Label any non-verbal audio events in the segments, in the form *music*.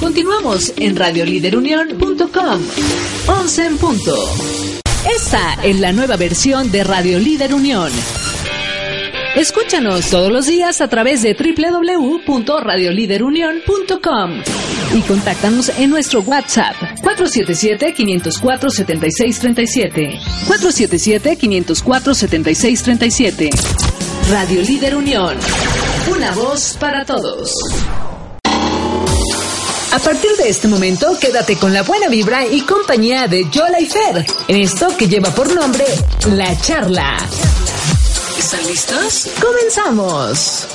Continuamos en radioliderunión.com. 11 en punto. Esta es la nueva versión de Radio Líder Unión. Escúchanos todos los días a través de www.radioliderunión.com y contáctanos en nuestro WhatsApp 477-504-7637. 477-504-7637. Radio Líder Unión. Una voz para todos. A partir de este momento, quédate con la buena vibra y compañía de Yola y Fer, en esto que lleva por nombre La Charla. ¿Están listos? ¡Comenzamos!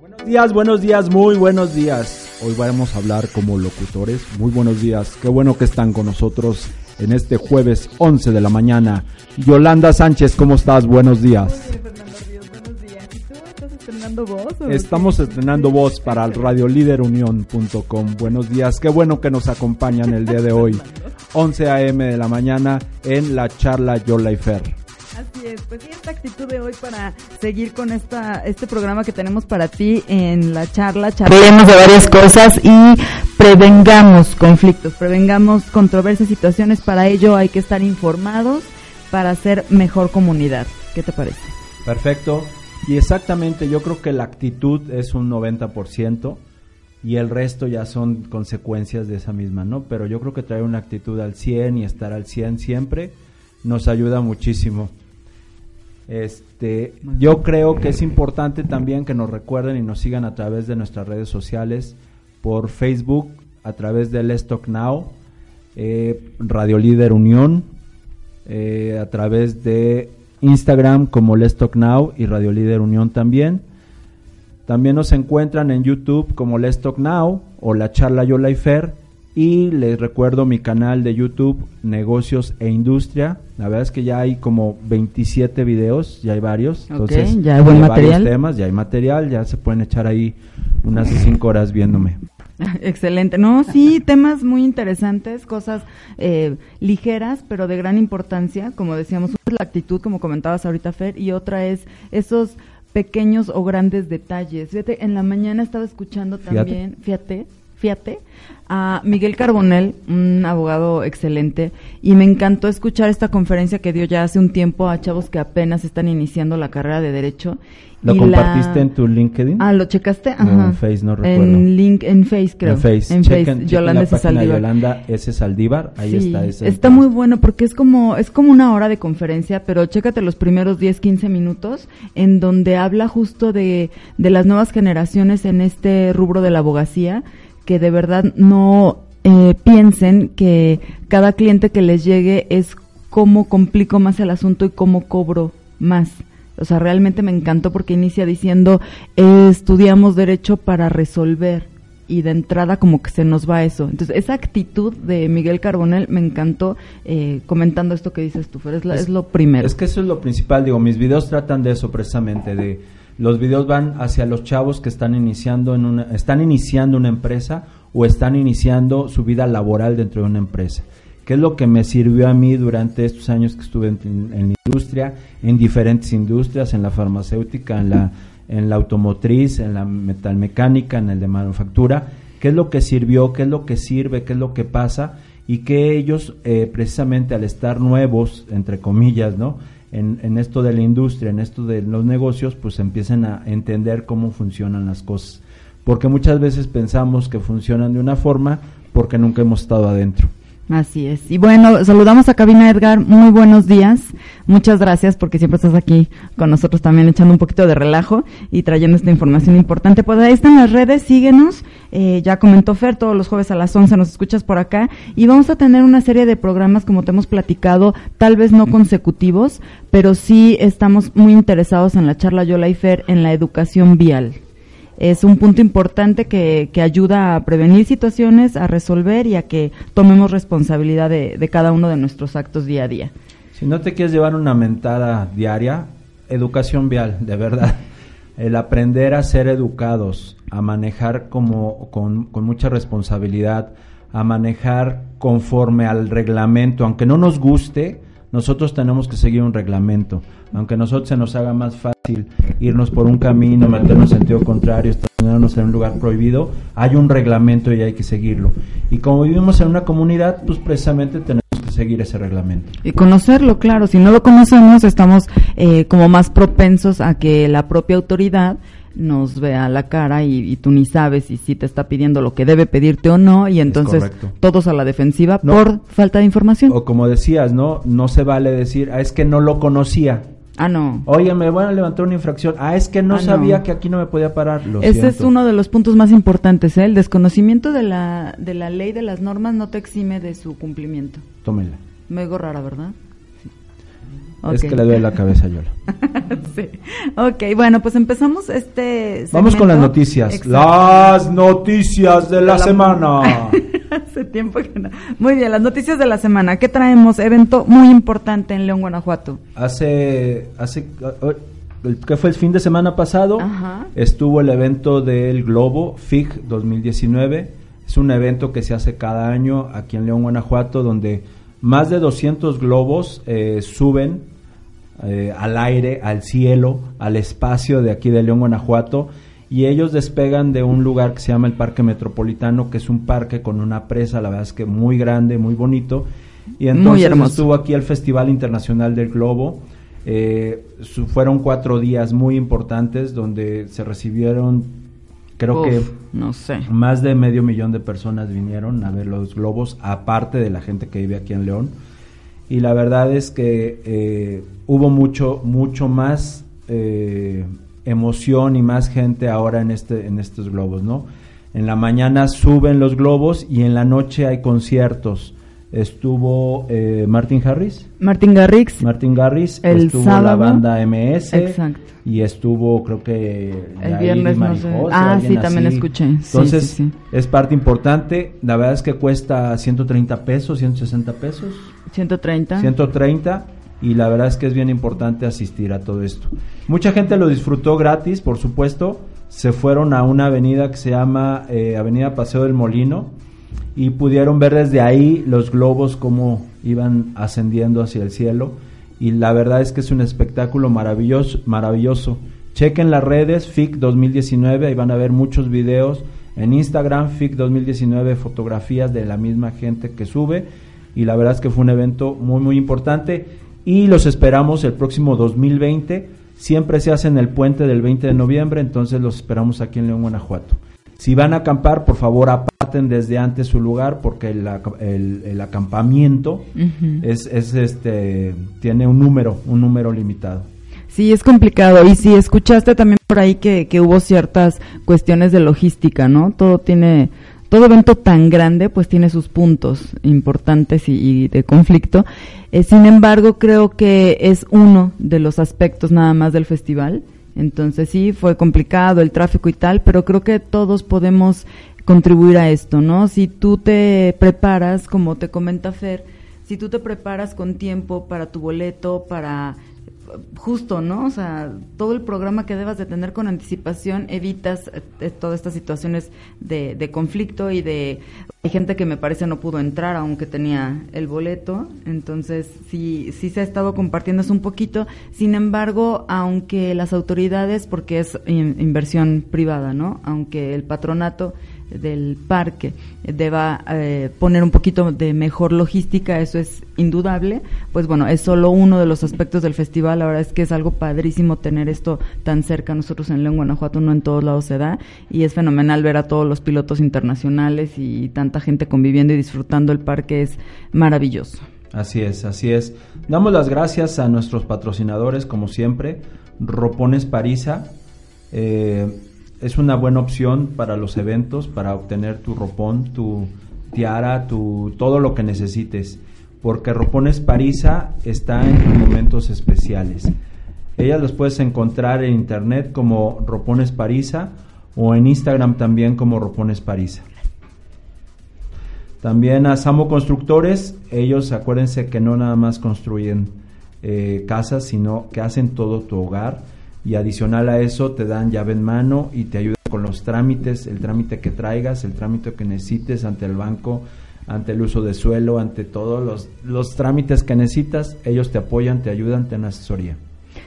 Buenos días, buenos días, muy buenos días. Hoy vamos a hablar como locutores. Muy buenos días. Qué bueno que están con nosotros en este jueves 11 de la mañana. Yolanda Sánchez, ¿cómo estás? Buenos días. buenos días. ¿Y tú estás estrenando voz? Estamos estrenando voz para el radioliderunión.com. Buenos días. Qué bueno que nos acompañan el día de hoy. 11 a.m. de la mañana en la charla Yola y Fer. Así es, pues y esta actitud de hoy para seguir con esta este programa que tenemos para ti en la charla, charlemos de varias cosas y prevengamos conflictos, prevengamos controversias, situaciones, para ello hay que estar informados para hacer mejor comunidad. ¿Qué te parece? Perfecto. Y exactamente, yo creo que la actitud es un 90% y el resto ya son consecuencias de esa misma, ¿no? Pero yo creo que traer una actitud al 100 y estar al 100 siempre nos ayuda muchísimo. Este, yo creo que es importante también que nos recuerden y nos sigan a través de nuestras redes sociales, por Facebook, a través de Let's Talk Now, eh, Radio Líder Unión, eh, a través de Instagram como Let's Talk Now y Radio Líder Unión también. También nos encuentran en YouTube como Let's Talk Now o La Charla Yo Fer y les recuerdo mi canal de YouTube, Negocios e Industria. La verdad es que ya hay como 27 videos, ya hay varios. Entonces, ya hay buen material. temas, ya hay material, ya se pueden echar ahí unas 5 horas viéndome. *laughs* Excelente. No, sí, temas muy interesantes, cosas eh, ligeras, pero de gran importancia. Como decíamos, una es la actitud, como comentabas ahorita, Fer, y otra es esos pequeños o grandes detalles. Fíjate, en la mañana estaba escuchando también, fíjate, fíjate, a Miguel Carbonel, un abogado excelente, y me encantó escuchar esta conferencia que dio ya hace un tiempo a chavos que apenas están iniciando la carrera de Derecho. ¿Lo compartiste en tu LinkedIn? Ah, ¿lo checaste? Ajá. en Face, no recuerdo. En, link, en Face, creo. En Face. En Face. Yolanda S. Saldívar. Yolanda S. Saldívar, ahí está. Ese está muy bueno porque es como, es como una hora de conferencia, pero chécate los primeros 10, 15 minutos en donde habla justo de, de las nuevas generaciones en este rubro de la abogacía que de verdad no eh, piensen que cada cliente que les llegue es cómo complico más el asunto y cómo cobro más. O sea, realmente me encantó porque inicia diciendo, estudiamos derecho para resolver y de entrada como que se nos va eso. Entonces, esa actitud de Miguel Carbonel me encantó eh, comentando esto que dices tú, Fer, es, es, lo primero. Es que eso es lo principal, digo, mis videos tratan de eso precisamente, de los videos van hacia los chavos que están iniciando en una, están iniciando una empresa o están iniciando su vida laboral dentro de una empresa. ¿Qué es lo que me sirvió a mí durante estos años que estuve en, la industria, en diferentes industrias, en la farmacéutica, en la, en la automotriz, en la metalmecánica, en el de manufactura? ¿Qué es lo que sirvió? ¿Qué es lo que sirve? ¿Qué es lo que pasa? Y que ellos, eh, precisamente al estar nuevos, entre comillas, ¿no? En, esto de la industria, en esto de los negocios, pues empiecen a entender cómo funcionan las cosas. Porque muchas veces pensamos que funcionan de una forma porque nunca hemos estado adentro. Así es. Y bueno, saludamos a Cabina Edgar. Muy buenos días. Muchas gracias porque siempre estás aquí con nosotros también echando un poquito de relajo y trayendo esta información importante. Pues ahí están las redes, síguenos. Eh, ya comentó Fer, todos los jueves a las 11 nos escuchas por acá. Y vamos a tener una serie de programas, como te hemos platicado, tal vez no consecutivos, pero sí estamos muy interesados en la charla Yola y Fer en la educación vial es un punto importante que, que, ayuda a prevenir situaciones, a resolver y a que tomemos responsabilidad de, de, cada uno de nuestros actos día a día. Si no te quieres llevar una mentada diaria, educación vial, de verdad. *laughs* El aprender a ser educados, a manejar como, con, con mucha responsabilidad, a manejar conforme al reglamento, aunque no nos guste, nosotros tenemos que seguir un reglamento. Aunque a nosotros se nos haga más fácil irnos por un camino, meternos en sentido contrario, estacionarnos en un lugar prohibido, hay un reglamento y hay que seguirlo. Y como vivimos en una comunidad, pues precisamente tenemos que seguir ese reglamento. Y conocerlo, claro. Si no lo conocemos, estamos eh, como más propensos a que la propia autoridad nos vea la cara y, y, tú ni sabes si, si te está pidiendo lo que debe pedirte o no y entonces todos a la defensiva no, por falta de información. O como decías, ¿no? No se vale decir, ah, es que no lo conocía. Ah, no. Oye, me van a levantar una infracción. Ah, es que no ah, sabía no. que aquí no me podía parar. Lo Ese siento. es uno de los puntos más importantes, ¿eh? El desconocimiento de la, de la ley, de las normas, no te exime de su cumplimiento. Tómela. Me rara, ¿verdad? Okay. Es que le duele la cabeza a Yola. *laughs* sí. Ok, bueno, pues empezamos este. Segmento. Vamos con las noticias. Exacto. Las noticias de, de la, la, semana. *laughs* Hace tiempo que no. Muy bien, las noticias de la semana. ¿Qué traemos? Evento muy importante en León, Guanajuato. Hace. hace ¿Qué fue el fin de semana pasado? Ajá. Estuvo el evento del Globo FIG 2019. Es un evento que se hace cada año aquí en León, Guanajuato, donde más de 200 globos eh, suben eh, al aire, al cielo, al espacio de aquí de León, Guanajuato, y ellos despegan de un lugar que se llama el Parque Metropolitano, que es un parque con una presa, la verdad es que muy grande, muy bonito, y entonces estuvo aquí el Festival Internacional del Globo, eh, su, fueron cuatro días muy importantes donde se recibieron creo Uf, que no sé. más de medio millón de personas vinieron a ver los globos, aparte de la gente que vive aquí en León. Y la verdad es que eh, hubo mucho, mucho más eh, emoción y más gente ahora en, este, en estos globos, ¿no? En la mañana suben los globos y en la noche hay conciertos. Estuvo eh, Martin Harris. Martin Garrix. Martin Garrix. El estuvo sábado. la banda MS. Exacto. Y estuvo, creo que. El viernes no sé. Ah, sí, también así. escuché. Entonces, sí, sí, sí. es parte importante. La verdad es que cuesta 130 pesos, 160 pesos. 130. 130 y la verdad es que es bien importante asistir a todo esto. Mucha gente lo disfrutó gratis, por supuesto. Se fueron a una avenida que se llama eh, Avenida Paseo del Molino y pudieron ver desde ahí los globos como iban ascendiendo hacia el cielo y la verdad es que es un espectáculo maravilloso, maravilloso. Chequen las redes FIC 2019, ahí van a ver muchos videos en Instagram FIC 2019, fotografías de la misma gente que sube y la verdad es que fue un evento muy muy importante y los esperamos el próximo 2020. Siempre se hace en el puente del 20 de noviembre, entonces los esperamos aquí en León, Guanajuato. Si van a acampar, por favor aparten desde antes su lugar porque el, el, el acampamiento uh -huh. es, es, este tiene un número, un número limitado. Sí, es complicado. Y si escuchaste también por ahí que, que hubo ciertas cuestiones de logística, ¿no? Todo tiene todo evento tan grande pues tiene sus puntos importantes y, y de conflicto. Eh, sin embargo, creo que es uno de los aspectos nada más del festival. Entonces sí, fue complicado el tráfico y tal, pero creo que todos podemos contribuir a esto, ¿no? Si tú te preparas, como te comenta Fer, si tú te preparas con tiempo para tu boleto, para justo, ¿no? O sea, todo el programa que debas de tener con anticipación evitas eh, todas estas situaciones de, de, conflicto y de... Hay gente que me parece no pudo entrar aunque tenía el boleto, entonces sí, sí se ha estado compartiendo un poquito. Sin embargo, aunque las autoridades, porque es in, inversión privada, ¿no? Aunque el patronato del parque deba eh, poner un poquito de mejor logística, eso es indudable, pues bueno, es solo uno de los aspectos del festival, verdad es que es algo padrísimo tener esto tan cerca, nosotros en León, Guanajuato no en todos lados se da y es fenomenal ver a todos los pilotos internacionales y tanta gente conviviendo y disfrutando. El parque, es maravilloso. Así es, así es. Damos las gracias a nuestros patrocinadores, como siempre, Ropones Parisa, eh, es una buena opción para los eventos, para obtener tu ropón, tu tiara, tu, todo lo que necesites, porque Ropones Parisa está en momentos especiales. Ellas los puedes encontrar en internet como Ropones Parisa o en Instagram también como Ropones Parisa. También a Samo Constructores, ellos acuérdense que no nada más construyen eh, casas, sino que hacen todo tu hogar y adicional a eso te dan llave en mano y te ayudan con los trámites, el trámite que traigas, el trámite que necesites ante el banco, ante el uso de suelo, ante todos los, los trámites que necesitas, ellos te apoyan, te ayudan, te dan asesoría.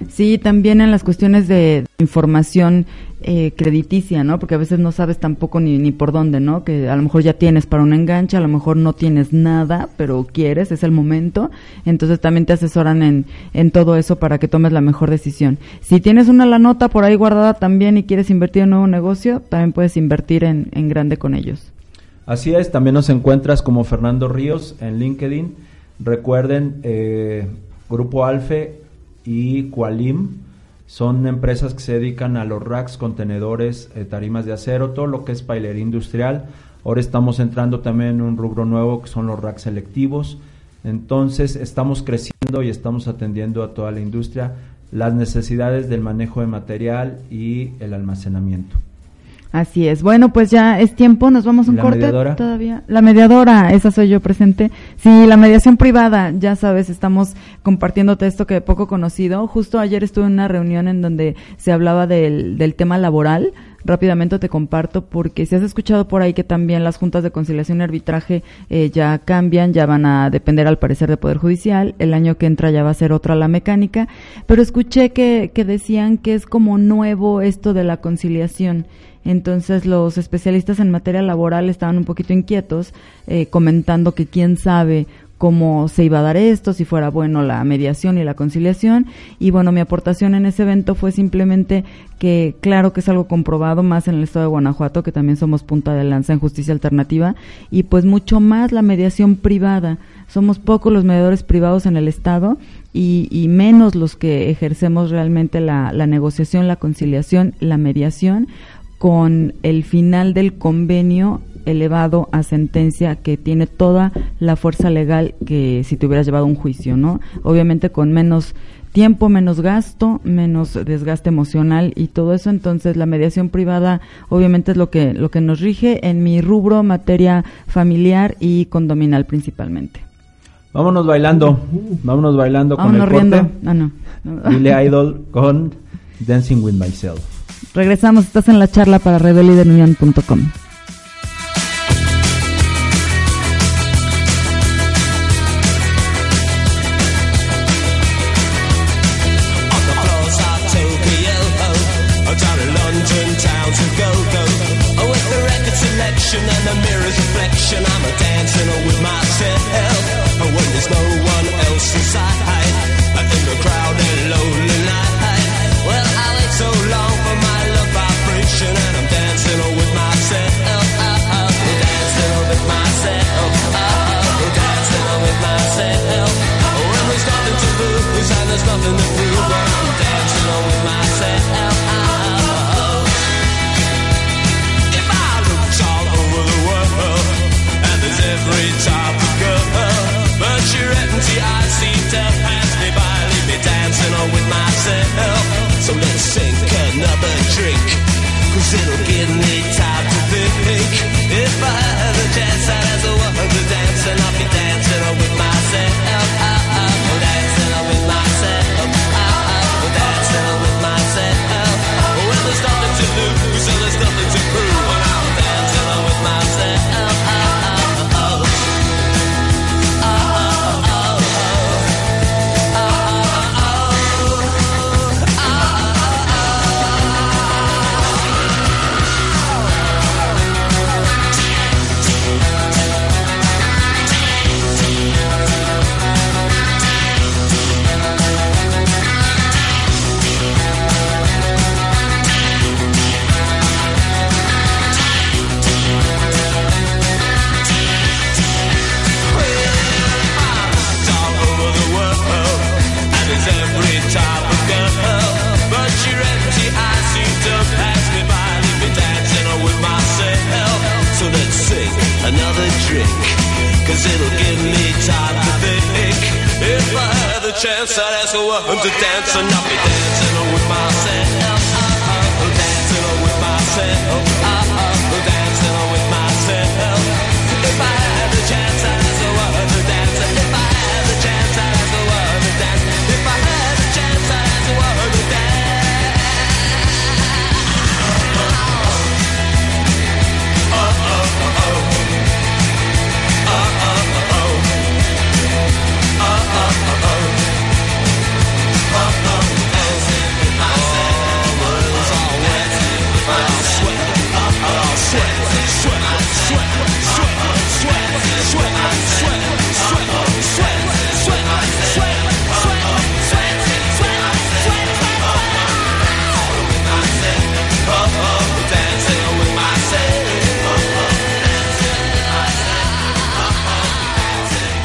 Sí, también en las cuestiones de información eh, crediticia, ¿no? Porque a veces no sabes tampoco ni, ni por dónde, ¿no? Que a lo mejor ya tienes para un enganche, a lo mejor no tienes nada, pero quieres, es el momento. Entonces también te asesoran en, en todo eso para que tomes la mejor decisión. Si tienes una la nota por ahí guardada también y quieres invertir en un nuevo negocio, también puedes invertir en, en grande con ellos. Así es, también nos encuentras como Fernando Ríos en LinkedIn. Recuerden, eh, Grupo Alfe y Qualim son empresas que se dedican a los racks, contenedores, eh, tarimas de acero, todo lo que es pailería industrial. Ahora estamos entrando también en un rubro nuevo que son los racks selectivos. Entonces estamos creciendo y estamos atendiendo a toda la industria las necesidades del manejo de material y el almacenamiento. Así es. Bueno, pues ya es tiempo, nos vamos a un ¿La corte mediadora? todavía. La mediadora, esa soy yo presente. Sí, la mediación privada, ya sabes, estamos compartiéndote esto que poco conocido. Justo ayer estuve en una reunión en donde se hablaba del, del tema laboral. Rápidamente te comparto porque si has escuchado por ahí que también las juntas de conciliación y arbitraje eh, ya cambian, ya van a depender al parecer de Poder Judicial, el año que entra ya va a ser otra la mecánica, pero escuché que, que decían que es como nuevo esto de la conciliación. Entonces los especialistas en materia laboral estaban un poquito inquietos, eh, comentando que quién sabe cómo se iba a dar esto, si fuera bueno la mediación y la conciliación. Y bueno, mi aportación en ese evento fue simplemente que claro que es algo comprobado más en el estado de Guanajuato, que también somos punta de lanza en justicia alternativa, y pues mucho más la mediación privada. Somos pocos los mediadores privados en el estado y, y menos los que ejercemos realmente la, la negociación, la conciliación, la mediación con el final del convenio elevado a sentencia que tiene toda la fuerza legal que si te hubieras llevado a un juicio, ¿no? Obviamente con menos tiempo, menos gasto, menos desgaste emocional y todo eso, entonces la mediación privada obviamente es lo que lo que nos rige en mi rubro materia familiar y condominal principalmente. Vámonos bailando, vámonos bailando con Vámonos el corte. riendo. Ah, no. no. Billy Idol con Dancing with Myself. Regresamos, estás en la charla para rebelidenunión.com. chance, I'd ask a woman to dance and I'll be dancing with myself.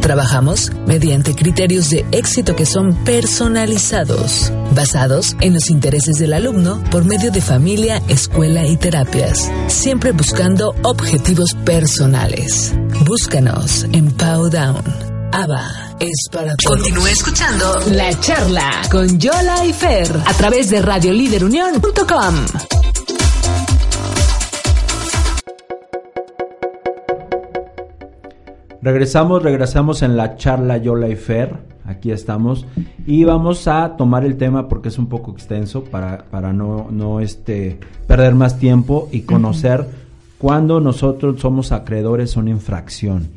Trabajamos mediante criterios de éxito que son personalizados, basados en los intereses del alumno por medio de familia, escuela y terapias, siempre buscando objetivos personales. Búscanos en Powdown. ABA es para todos. Continúe escuchando La Charla con Yola y Fer a través de radioliderunión.com. Regresamos, regresamos en la charla Yola y Fer, aquí estamos, y vamos a tomar el tema porque es un poco extenso para, para no, no este, perder más tiempo y conocer cuándo nosotros somos acreedores a una infracción.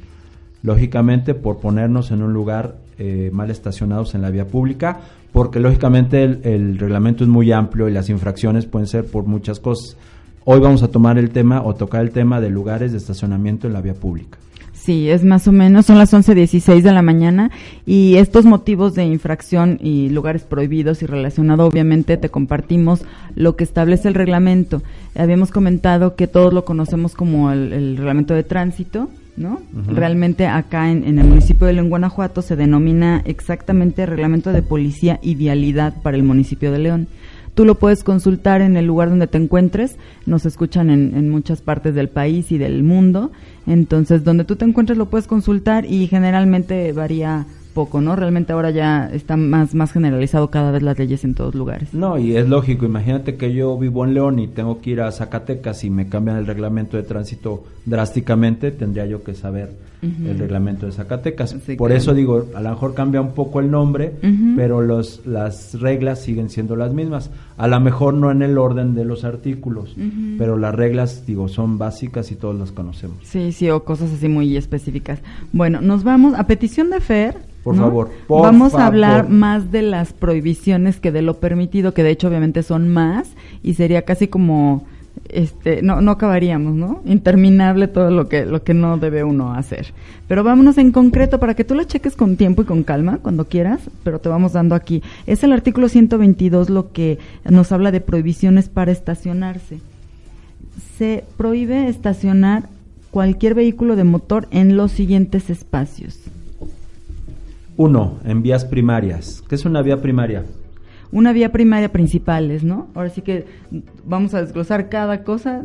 Lógicamente por ponernos en un lugar eh, mal estacionados en la vía pública, porque lógicamente el, el reglamento es muy amplio y las infracciones pueden ser por muchas cosas. Hoy vamos a tomar el tema o tocar el tema de lugares de estacionamiento en la vía pública. Sí, es más o menos, son las 11.16 de la mañana y estos motivos de infracción y lugares prohibidos y relacionado obviamente te compartimos lo que establece el reglamento. Habíamos comentado que todos lo conocemos como el, el reglamento de tránsito, ¿no? Realmente acá en, en el municipio de León, Guanajuato se denomina exactamente reglamento de policía y vialidad para el municipio de León. Tú lo puedes consultar en el lugar donde te encuentres. Nos escuchan en, en, muchas partes del país y del mundo. Entonces, donde tú te encuentres lo puedes consultar y generalmente varía poco, ¿no? Realmente ahora ya está más, más generalizado cada vez las leyes en todos lugares. No, y es lógico, imagínate que yo vivo en León y tengo que ir a Zacatecas y me cambian el reglamento de tránsito drásticamente, tendría yo que saber el reglamento de Zacatecas. Sí, Por claro. eso digo, a lo mejor cambia un poco el nombre, pero los, las reglas siguen siendo las mismas. A lo mejor no en el orden de los artículos, pero las reglas, digo, son básicas y todos las conocemos. Sí, sí, o cosas así muy específicas. Bueno, nos vamos a petición de Fer. Por ¿no? favor, por vamos a hablar más de las prohibiciones que de lo permitido, que de hecho obviamente son más y sería casi como este no no acabaríamos, ¿no? Interminable todo lo que lo que no debe uno hacer. Pero vámonos en concreto para que tú lo cheques con tiempo y con calma cuando quieras, pero te vamos dando aquí. Es el artículo 122 lo que nos habla de prohibiciones para estacionarse se prohíbe estacionar cualquier vehículo de motor en los siguientes espacios. Uno, en vías primarias. ¿Qué es una vía primaria? Una vía primaria principales, ¿no? Ahora sí que vamos a desglosar cada cosa.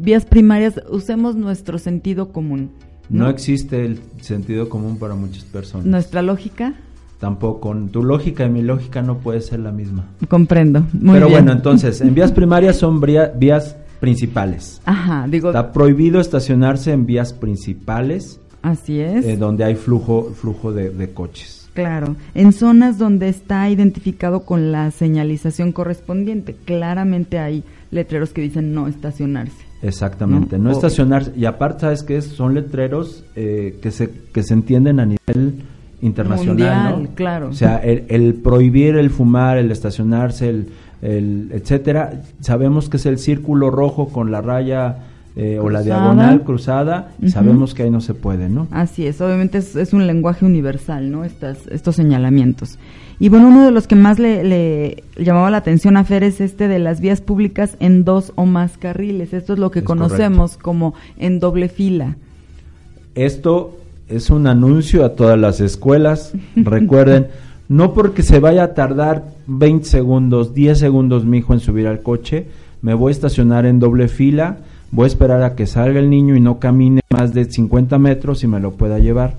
Vías primarias, usemos nuestro sentido común. No, ¿no? existe el sentido común para muchas personas. Nuestra lógica, Tampoco. Tu lógica y mi lógica no puede ser la misma. comprendo. Muy Pero bien. bueno, entonces, en vías *laughs* primarias son vías principales. Ajá, digo, Está prohibido estacionarse en vías principales así es. eh, donde hay flujo, flujo de, de coches. Claro, en zonas donde está identificado con la señalización correspondiente, claramente hay letreros que dicen no estacionarse. Exactamente, ¿No? estacionarse. Y aparte, ¿sabes qué? Son letreros eh, que, se, que se entienden a nivel internacional, Mundial, ¿no? claro. O sea, el, el prohibir el fumar, el estacionarse, el, el etcétera, sabemos que es el círculo rojo con la raya eh, o la diagonal cruzada, sabemos que ahí no se puede, ¿no? Así es, obviamente es, es un lenguaje universal, ¿no? Estas, estos señalamientos. Y bueno, uno de los que más le, le llamaba la atención a Fer es este de las vías públicas en dos o más carriles. Esto es lo que Es conocemos como en doble fila, esto es un anuncio a todas las escuelas. *laughs* Recuerden, no porque se vaya a tardar 20 segundos, 10 segundos mi hijo en subir al coche, me voy a estacionar en doble fila, voy a esperar a que salga el niño y no camine más de 50 metros y me lo pueda llevar.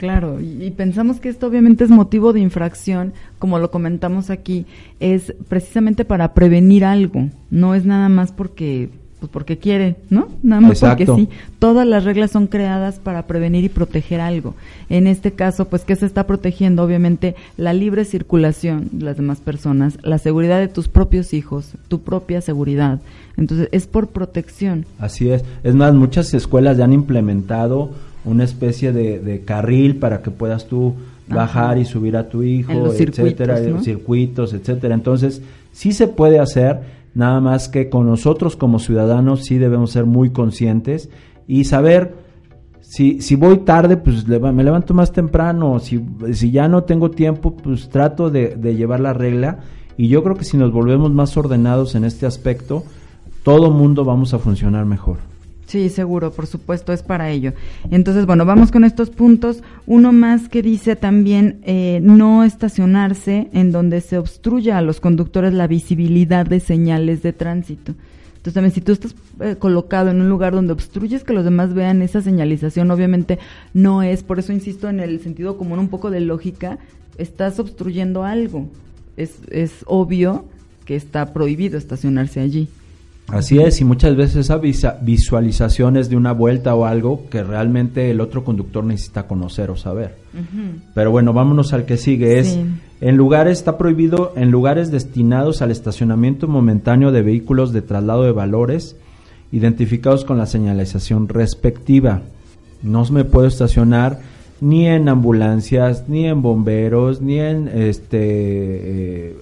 Claro, y, pensamos que esto obviamente es motivo de infracción, como lo comentamos aquí, es precisamente para prevenir algo, no es nada más porque pues porque quiere, ¿no? Nada más Exacto. porque sí. Todas las reglas son creadas para prevenir y proteger algo. En este caso, pues, ¿qué se está protegiendo? Obviamente, la libre circulación de las demás personas, la seguridad de tus propios hijos, tu propia seguridad. Entonces, es por protección. Así es. Es más, muchas escuelas ya han implementado una especie de, de carril para que puedas tú bajar y subir a tu hijo, En los etcétera, circuitos, ¿no? circuitos, etcétera. Entonces, sí se puede hacer, nada más que con nosotros como ciudadanos sí debemos ser muy conscientes y saber si, si voy tarde, pues me levanto más temprano, si, si ya no tengo tiempo, pues trato de, de llevar la regla y yo creo que si nos volvemos más ordenados en este aspecto, todo mundo vamos a funcionar mejor. Sí, seguro, por supuesto, es para ello. Entonces, bueno, vamos con estos puntos. Uno más que dice también eh, no estacionarse en donde se obstruya a los conductores la visibilidad de señales de tránsito. Entonces, también si tú estás eh, colocado en un lugar donde obstruyes que los demás vean esa señalización, obviamente no es, por eso insisto en el sentido común, un poco de lógica, estás obstruyendo algo. Es, es obvio que está prohibido estacionarse allí. Así es, y muchas veces esa visualización es de una vuelta o algo que realmente el otro conductor necesita conocer o saber. Pero bueno, vámonos al que sigue. Es en lugares está prohibido en lugares destinados al estacionamiento momentáneo de vehículos de traslado de valores identificados con la señalización respectiva. No me puedo estacionar ni en ambulancias, ni en bomberos, ni en este eh,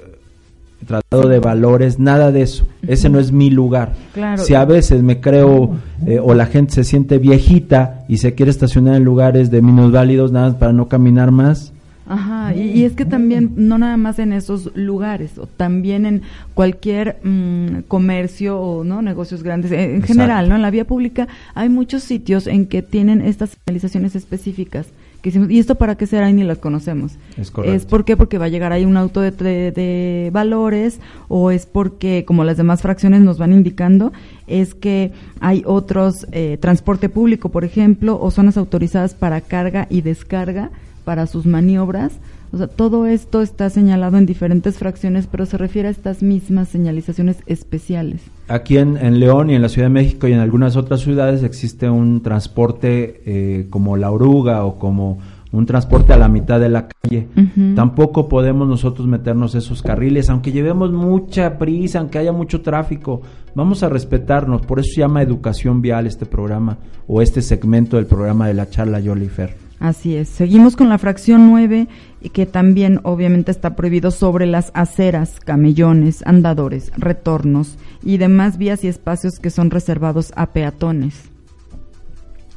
tratado de valores, nada de eso. Ese no es mi lugar. Claro. Si a veces me creo eh, o la gente se siente viejita y se quiere estacionar en lugares de minusválidos nada más para no caminar más, Ajá, y, y es que también, no nada más en esos lugares, o también en cualquier mm, comercio o no negocios grandes, en, en general, ¿no? En la vía pública hay muchos sitios en que tienen estas señalizaciones específicas. Que ¿y esto para qué será? Y ni las conocemos. Es correcto. ¿Es por qué? Porque va a llegar ahí un auto de, de- de valores o es porque, como las demás fracciones nos van indicando, es que hay otros, eh, transporte público, por ejemplo, o zonas autorizadas para carga y descarga para sus maniobras. O sea, todo esto está señalado en diferentes fracciones, pero se refiere a estas mismas señalizaciones especiales. Aquí en, en León y en la Ciudad de México y en algunas otras ciudades existe un transporte eh, como la oruga o como un transporte a la mitad de la calle. Tampoco podemos nosotros meternos esos carriles, aunque llevemos mucha prisa, aunque haya mucho tráfico. Vamos a respetarnos, por eso se llama educación vial este programa o este segmento del programa de la charla Jollifer. Así es. Seguimos con la fracción 9, y que también obviamente está prohibido sobre las aceras, camellones, andadores, retornos y demás vías y espacios que son reservados a peatones.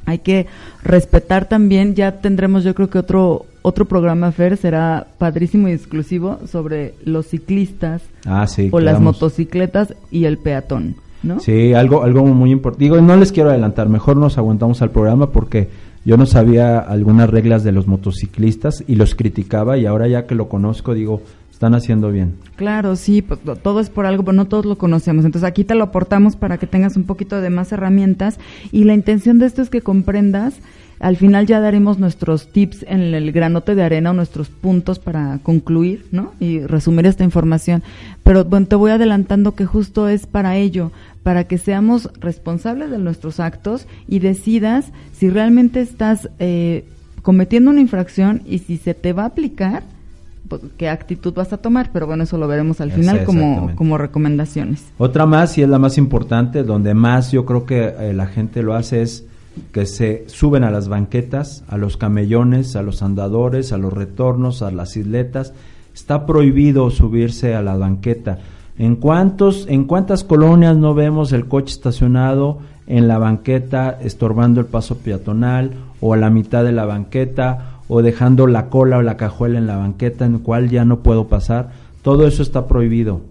Hay que respetar también, ya tendremos yo creo que otro otro programa Fer será padrísimo y exclusivo sobre los ciclistas Ah, sí. o las motocicletas y el peatón, ¿no? Sí, algo, algo muy importante. Digo, no les quiero adelantar, mejor nos aguantamos al programa porque yo no sabía algunas reglas de los motociclistas y los criticaba y ahora ya que lo conozco digo, están haciendo bien. Claro, sí, pues, to- todo es por algo, pero no todos lo conocemos. Entonces aquí te lo aportamos para que tengas un poquito de más herramientas y la intención de esto es que comprendas. Al final ya daremos nuestros tips en el granote de arena o nuestros puntos para concluir, ¿no? Y resumir esta información. Pero bueno, te voy adelantando que justo es para ello, para que seamos responsables de nuestros actos y decidas si realmente estás eh, cometiendo una infracción y si se te va a aplicar, pues, qué actitud vas a tomar, pero bueno, eso lo veremos al final como, como recomendaciones. Otra más, y es la más importante, donde más yo creo que eh, la gente lo hace es que se suben a las banquetas, a los camellones, a los andadores, a los retornos, a las isletas. Está prohibido subirse a la banqueta. ¿En cuántos, en cuántas colonias no vemos el coche estacionado en la banqueta estorbando el paso peatonal o a la mitad de la banqueta o dejando la cola o la cajuela en la banqueta en cual ya no puedo pasar? Todo eso está prohibido.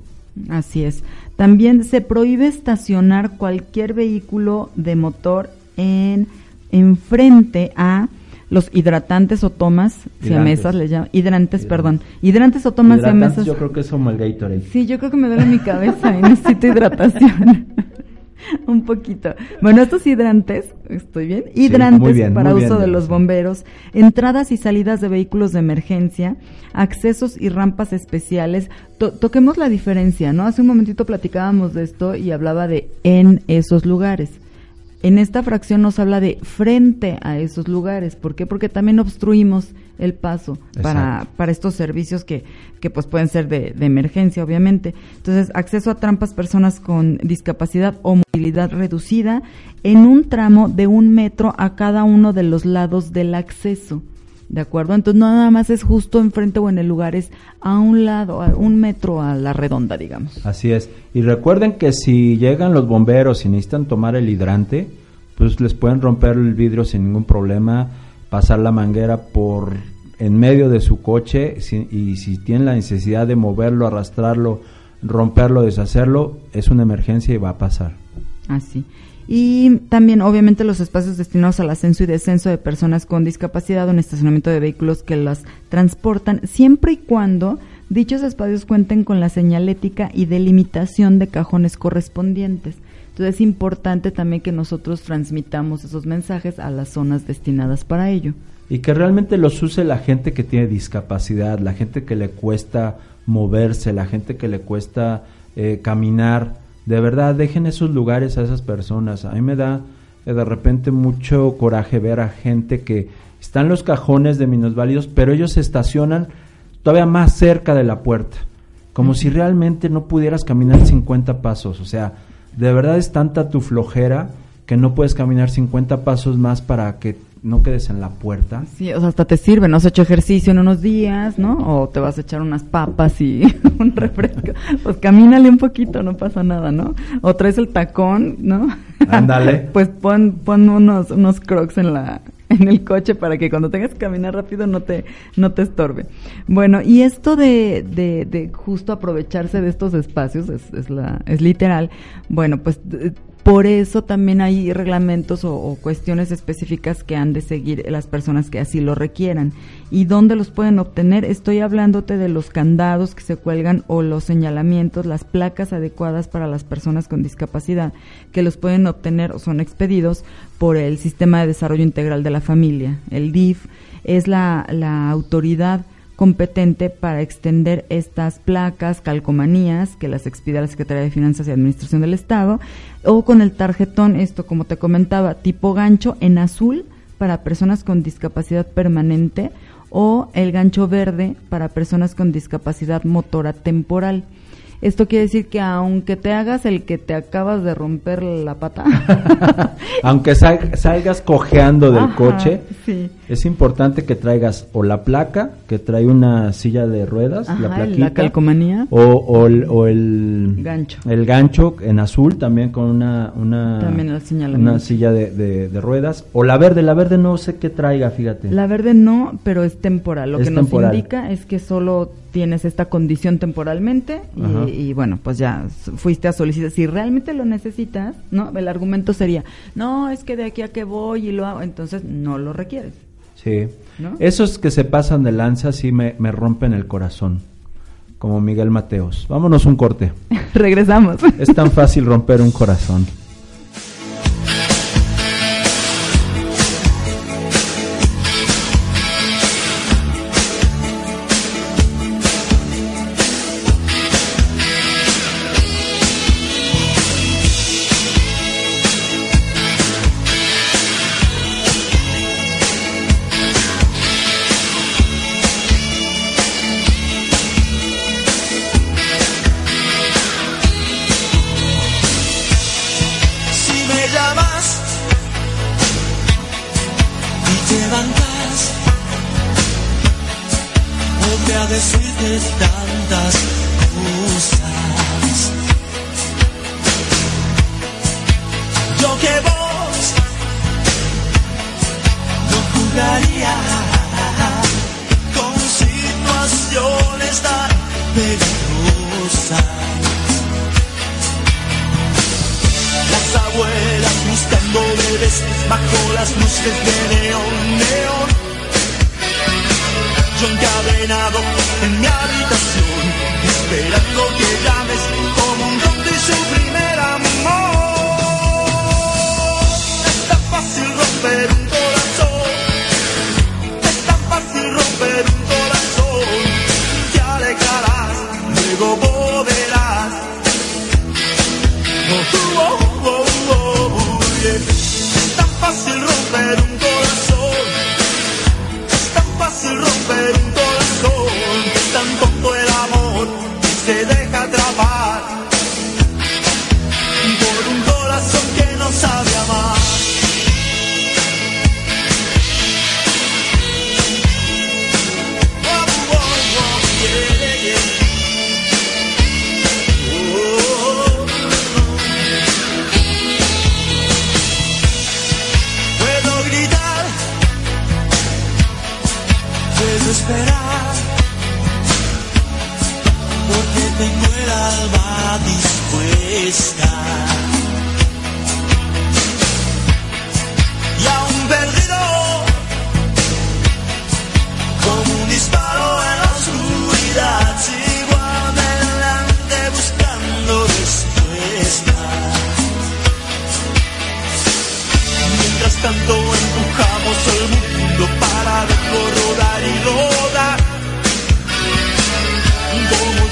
Así es. También se prohíbe estacionar cualquier vehículo de motor en enfrente a los hidratantes o tomas siamesas, les llaman, hidrantes, perdón, hidrantes o tomas siamesas. Yo creo que es como el Gatorade. Sí, yo creo que me duele mi cabeza y necesito hidratación. *laughs* Un poquito. Bueno, estos hidrantes, estoy bien, hidrantes bien, para bien, uso de los bomberos, entradas y salidas de vehículos de emergencia, accesos y rampas especiales. To- toquemos la diferencia, ¿no? Hace un momentito platicábamos de esto y hablaba de en esos lugares. En esta fracción nos habla de frente a esos lugares. ¿Por qué? Porque también obstruimos el paso para, para estos servicios que, que pues pueden ser de, de emergencia, obviamente. Entonces, acceso a trampas personas con discapacidad o movilidad reducida en un tramo de un metro a cada uno de los lados del acceso. ¿De acuerdo? Entonces, no nada más es justo enfrente o en el lugar, es a un lado, a un metro a la redonda, digamos. Así es. Y recuerden que si llegan los bomberos y necesitan tomar el hidrante, pues les pueden romper el vidrio sin ningún problema, pasar la manguera por en medio de su coche si- y si tienen la necesidad de moverlo, arrastrarlo, romperlo, deshacerlo, es una emergencia y va a pasar. Así. Y también, obviamente, los espacios destinados al ascenso y descenso de personas con discapacidad o en estacionamiento de vehículos que las transportan, siempre y cuando dichos espacios cuenten con la señalética y delimitación de cajones correspondientes. Entonces es importante también que nosotros transmitamos esos mensajes a las zonas destinadas para ello. Y que realmente los use la gente que tiene discapacidad, la gente que le cuesta moverse, la gente que le cuesta eh, caminar. De verdad, dejen esos lugares a esas personas. A mí me da eh, de repente mucho coraje ver a gente que está en los cajones de minusválidos, pero ellos se estacionan todavía más cerca de la puerta. Como si realmente no pudieras caminar 50 pasos. O sea, de verdad es tanta tu flojera que no puedes caminar 50 pasos más para que no quedes en la puerta. Sí, o sea, hasta te sirve, ¿no? Has hecho ejercicio en unos días, ¿no? O te vas a echar unas papas y *laughs* un refresco. Pues camínale un poquito, no pasa nada, ¿no? O traes el tacón, ¿no? Ándale. *laughs* pues pon, pon unos, unos crocs en la en el coche para que cuando tengas que caminar rápido no te no te estorbe. Bueno, y esto de, de, de justo aprovecharse de estos espacios es, es la es literal. Bueno, pues eh, por eso también hay reglamentos o, cuestiones específicas que han de seguir las personas que así lo requieran. ¿Y dónde los pueden obtener? Estoy hablándote de los candados que se cuelgan o los señalamientos, las placas adecuadas para las personas con discapacidad, que los pueden obtener o son expedidos por el Sistema de Desarrollo Integral de la Familia, el DIF. Es la, la autoridad competente para extender estas placas, calcomanías, que las expide la Secretaría de Finanzas y Administración del Estado, o con el tarjetón, esto como te comentaba, tipo gancho en azul para personas con discapacidad permanente o el gancho verde para personas con discapacidad motora temporal. Esto quiere decir que aunque te hagas el que te acabas de romper la pata, *laughs* Aunque sal- salgas cojeando del Ajá, coche, sí. es importante que traigas o la placa, que trae una silla de ruedas, la Ajá, la plaquita, calcomanía. o, o el, o el Gancho. el gancho en azul también con una una, También una silla de, de- de ruedas, o la verde, la verde no sé qué traiga, fíjate. La verde no, pero es temporal. Lo Es que nos indica es que solo tienes esta condición temporalmente y, y, bueno, pues ya fuiste a solicitar. Si realmente lo necesitas, ¿no? El argumento sería, no, es que de aquí a que voy y lo hago, entonces no lo requieres. Sí. ¿No? Esos que se pasan de lanza sí me, me rompen el corazón, como Miguel Mateos. Vámonos un corte. *laughs* Regresamos. Es tan fácil romper un corazón. Bajo las luces de neón, neón. Yo encadenado en mi habitación, esperando que llames como un don de su primer amor. Es tan fácil romper un corazón, es tan fácil romper un corazón. Te alejarás, luego fácil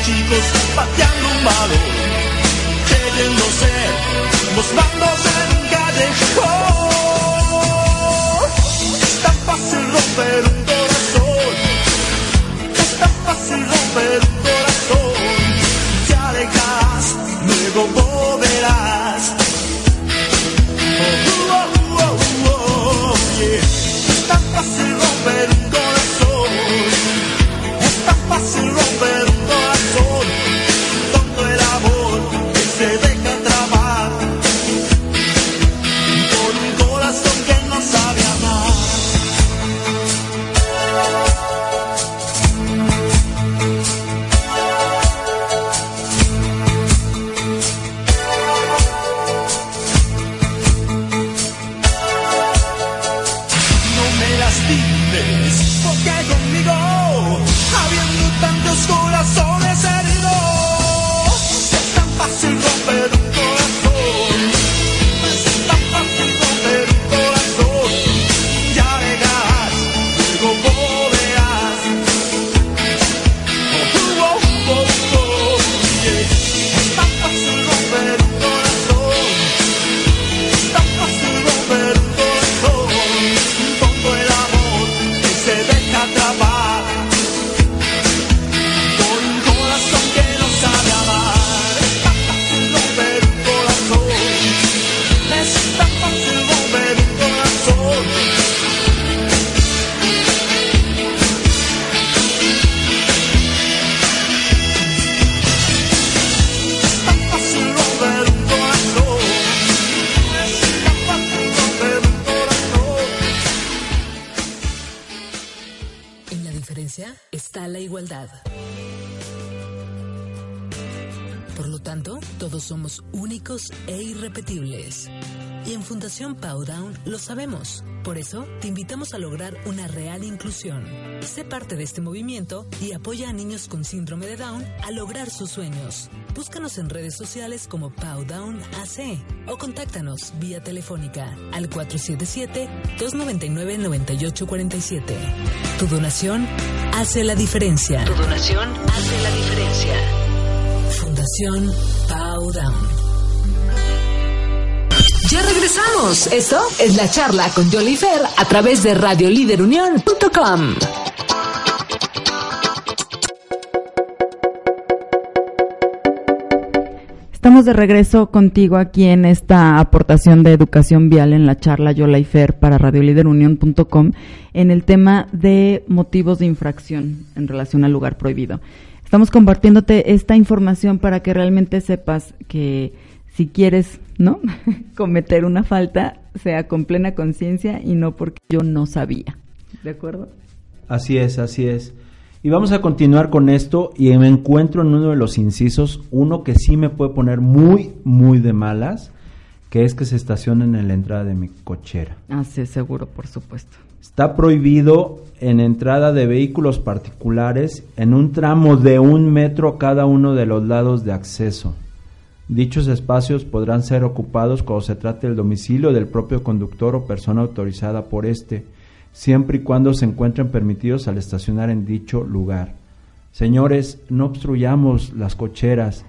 chicos pateando un balón, creyendo ser los bandos en un callejón. Es tan fácil romper un corazón, es tan fácil romper un corazón. Te alejas, luego volverás. Oh, oh, oh. Es tan fácil romper un corazón. Es tan fácil romper está la igualdad. Por lo tanto, todos somos únicos e irrepetibles. Y en Fundación Powdown lo sabemos. Por eso, te invitamos a lograr una real inclusión. Sé parte de este movimiento y apoya a niños con síndrome de Down a lograr sus sueños. Búscanos en redes sociales como Powdown AC o contáctanos vía telefónica al 477-299-9847. Tu donación hace la diferencia. Tu donación hace la diferencia. Fundación Powdown. Ya regresamos. Esto es la charla con Jolly Fer a través de radioliderunión.com. Estamos de regreso contigo aquí en esta aportación de educación vial en la charla Yola y Fer para radioliderunión.com en el tema de motivos de infracción en relación al lugar prohibido. Estamos compartiéndote esta información para que realmente sepas que si quieres, ¿no? *laughs* cometer una falta, sea con plena conciencia y no porque yo no sabía. ¿De acuerdo? Así es, así es. Y vamos a continuar con esto y me encuentro en uno de los incisos, uno que sí me puede poner muy, muy de malas, que es que se estacionen en la entrada de mi cochera. Ah, sí, seguro, por supuesto. Está prohibido en entrada de vehículos particulares en un tramo de un metro a cada uno de los lados de acceso. Dichos espacios podrán ser ocupados cuando se trate del domicilio del propio conductor o persona autorizada por éste, siempre y cuando se encuentren permitidos al estacionar en dicho lugar. Señores, no obstruyamos las cocheras.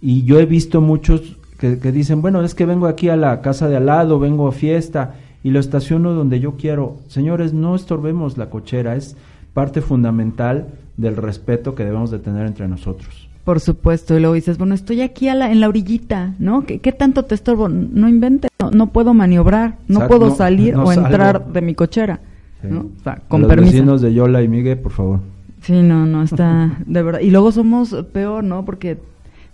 Y yo he visto muchos que, que dicen, bueno, es que vengo aquí a la casa de al lado, vengo a fiesta y lo estaciono donde yo quiero. Señores, no estorbemos la cochera, es parte fundamental del respeto que debemos de tener entre nosotros. Por supuesto, y luego dices, bueno, estoy aquí a la, en la orillita, ¿no? ¿Qué, qué tanto te estorbo? No inventes, no, no puedo maniobrar, no Exacto, puedo no- salir no o entrar salgo. de mi cochera, Sí. ¿no? O sea, A con los permiso. vecinos de Yola y Miguel, por favor. Sí, no, no está, de verdad. Y luego somos peor, ¿no? Porque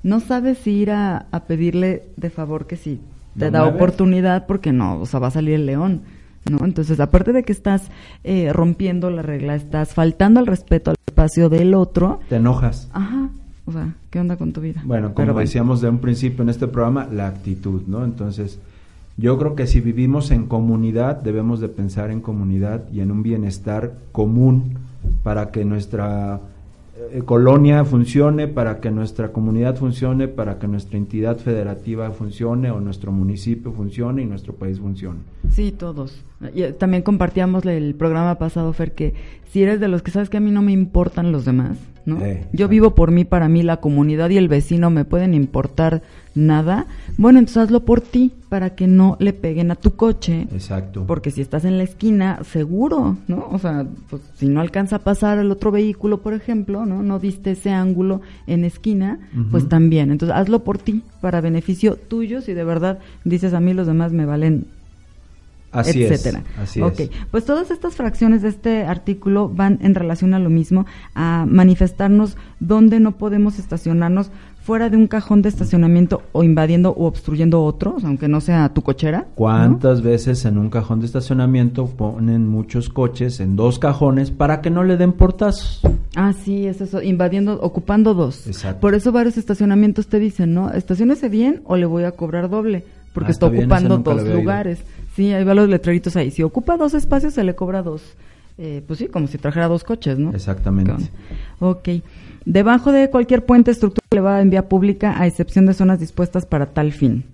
no sabes si ir a, a pedirle de favor que si te ¿Lo da oportunidad, porque no, o sea, va a salir el león, ¿no? Entonces, aparte de que estás eh, rompiendo la regla, estás faltando al respeto al espacio del otro, Te enojas. ajá, o sea, ¿qué onda con tu vida? Bueno, como Pero decíamos de un principio en este programa, la actitud, ¿no? Entonces, yo creo que si vivimos en comunidad, debemos de pensar en comunidad y en un bienestar común para que nuestra eh, colonia funcione, para que nuestra comunidad funcione, para que nuestra entidad federativa funcione o nuestro municipio funcione y nuestro país funcione. Sí, todos. Eh, también compartíamos el programa pasado, Fer, que si eres de los que sabes que a mí no me importan los demás, ¿no? Yo vivo por mí, para mí, la comunidad y el vecino me pueden importar nada. Bueno, entonces hazlo por ti, para que no le peguen a tu coche. Exacto. Porque si estás en la esquina, seguro, ¿no? O sea, pues, si no alcanza a pasar el otro vehículo, por ejemplo, ¿no? No diste ese ángulo en esquina, pues también. Entonces, hazlo por ti, para beneficio tuyo, si de verdad dices a mí los demás me valen Así etcétera. es. Así Ok, es. pues todas estas fracciones de este artículo van en relación a lo mismo, a manifestarnos dónde no podemos estacionarnos fuera de un cajón de estacionamiento o invadiendo o obstruyendo otros, aunque no sea tu cochera. ¿no? ¿Cuántas veces en un cajón de estacionamiento ponen muchos coches en dos cajones para que no le den portazos? Ah, sí, es eso, invadiendo, ocupando dos. Exacto. Por eso varios estacionamientos te dicen, ¿no? Estacionese bien o le voy a cobrar doble, porque Ah, está está bien, ese ocupando dos lugares. Sí, ahí van los letreritos ahí. Si ocupa dos espacios, se le cobra dos. Eh, pues sí, como si trajera dos coches, ¿no? Exactamente. Ok. Debajo de cualquier puente, estructura elevada en vía pública, a excepción de zonas dispuestas para tal fin.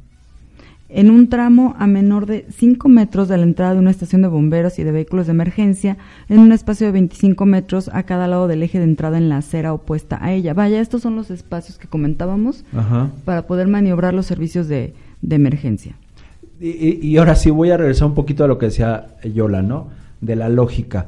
En un tramo a menor de 5 metros de la entrada de una estación de bomberos y de vehículos de emergencia, en un espacio de 25 metros a cada lado del eje de entrada en la acera opuesta a ella. Vaya, estos son los espacios que comentábamos Ajá. para poder maniobrar los servicios de, de emergencia. Y, ahora sí voy a regresar un poquito a lo que decía Yola, ¿no? De la lógica.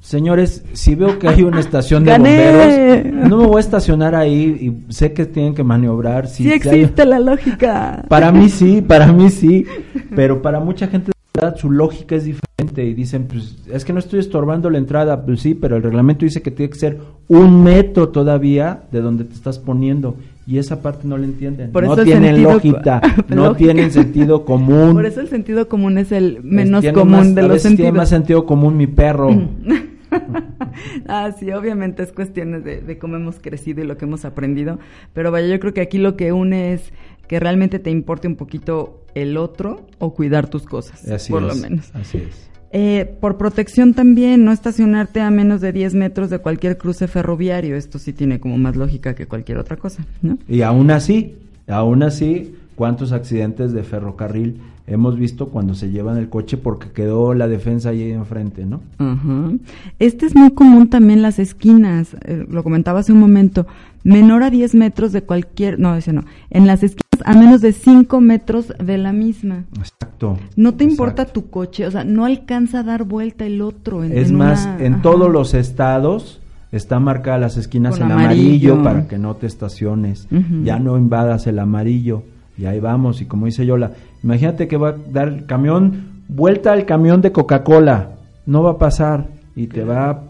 Señores, si veo que hay una estación de ¡Gané! bomberos, no me voy a estacionar ahí y sé que tienen que maniobrar. Si Sí, si hay- existe la lógica. Para mí sí, para mí sí, pero para mucha gente su lógica es diferente y dicen, pues es que no estoy estorbando la entrada, pues sí, pero el reglamento dice que tiene que ser un metro todavía de donde te estás poniendo y esa parte no la entienden. Por no tienen lógica, *laughs* no lógica. tienen sentido común. Por eso el sentido común es el menos común más- de a los veces Tiene más sentido común mi perro. *laughs* ah, sí, obviamente es cuestiones de, de cómo hemos crecido y lo que hemos aprendido. Pero vaya, yo creo que aquí lo que une es que realmente te importe un poquito el otro o cuidar tus cosas, Así por es, lo menos. Así es. Eh, por protección también, no estacionarte a menos de 10 metros de cualquier cruce ferroviario. Esto sí tiene como más lógica que cualquier otra cosa, ¿no? Y aún así, aún así, ¿cuántos accidentes de ferrocarril hemos visto cuando se llevan el coche porque quedó la defensa ahí enfrente, ¿no? Ajá. Este es muy común también en las esquinas, eh, lo comentaba hace un momento, menor a 10 metros de cualquier, no, ese no, en las esquinas a menos de 5 metros de la misma. Exacto. No te importa tu coche, o sea, no alcanza a dar vuelta el otro. En, Es en más, una- en ajá. todos los estados están marcadas las esquinas Con en amarillo. amarillo. para que no te estaciones. Ya no invadas el amarillo. Y ahí vamos. Y como dice Yola, imagínate que va a dar el camión, vuelta al camión de Coca-Cola. No va a pasar y te va a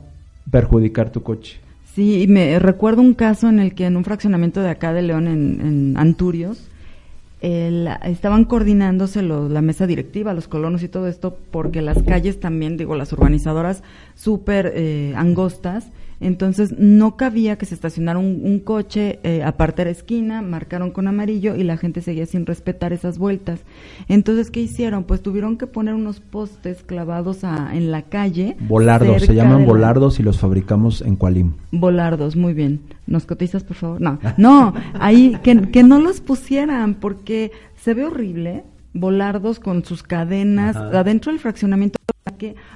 perjudicar tu coche. Sí, me recuerdo un caso en el que en un fraccionamiento de acá de León, en, en Anturios, estaban coordinándose la mesa directiva, los colonos y todo esto, porque las calles también, digo, las urbanizadoras súper eh, angostas, Entonces no cabía que se estacionara un, un coche eh, aparte de la esquina, marcaron con amarillo y la gente seguía sin respetar esas vueltas. Entonces, ¿qué hicieron? Pues tuvieron que poner unos postes clavados a- en la calle. Volardos, se llaman la- volardos y los fabricamos en Cualim. Volardos, muy bien. ¿Nos cotizas, por favor? No, no, ahí que, que no los pusieran porque se ve horrible. Volardos con sus cadenas Ajá. adentro del fraccionamiento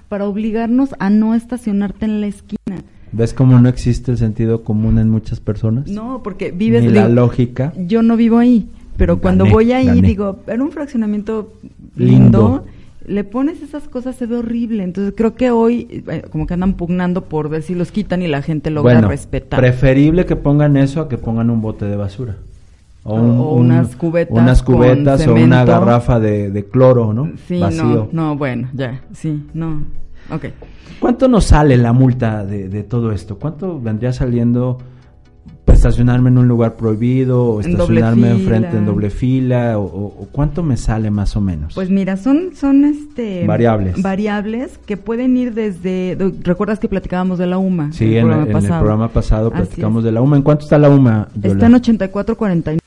para obligarnos a no estacionarte en la esquina. ¿Ves cómo no existe el sentido común en muchas personas? No, porque vives Ni digo, la lógica. Yo no vivo ahí, pero cuando voy ahí gané. digo, era un fraccionamiento Lindo. lindo. Le pones esas cosas, se ve horrible. Entonces creo que hoy eh, como que andan pugnando por ver si los quitan y la gente logra bueno, respetar. preferible que pongan eso a que pongan un bote de basura. O, O unas cubetas unas cubetas o una garrafa de, de cloro, ¿no? Sí, Vacío. no, no, bueno, ya, sí, no. Ok. ¿Cuánto nos sale la multa de, de todo esto? ¿Cuánto vendría saliendo estacionarme en un lugar prohibido o estacionarme enfrente en doble fila? O, cuánto me sale más o menos? Pues mira, son, son este Variables. variables que pueden ir desde, ¿recuerdas que platicábamos de la UMA? sí, en, en el programa pasado platicamos de la UMA. ¿En cuánto está la UMA? Está en 84.49,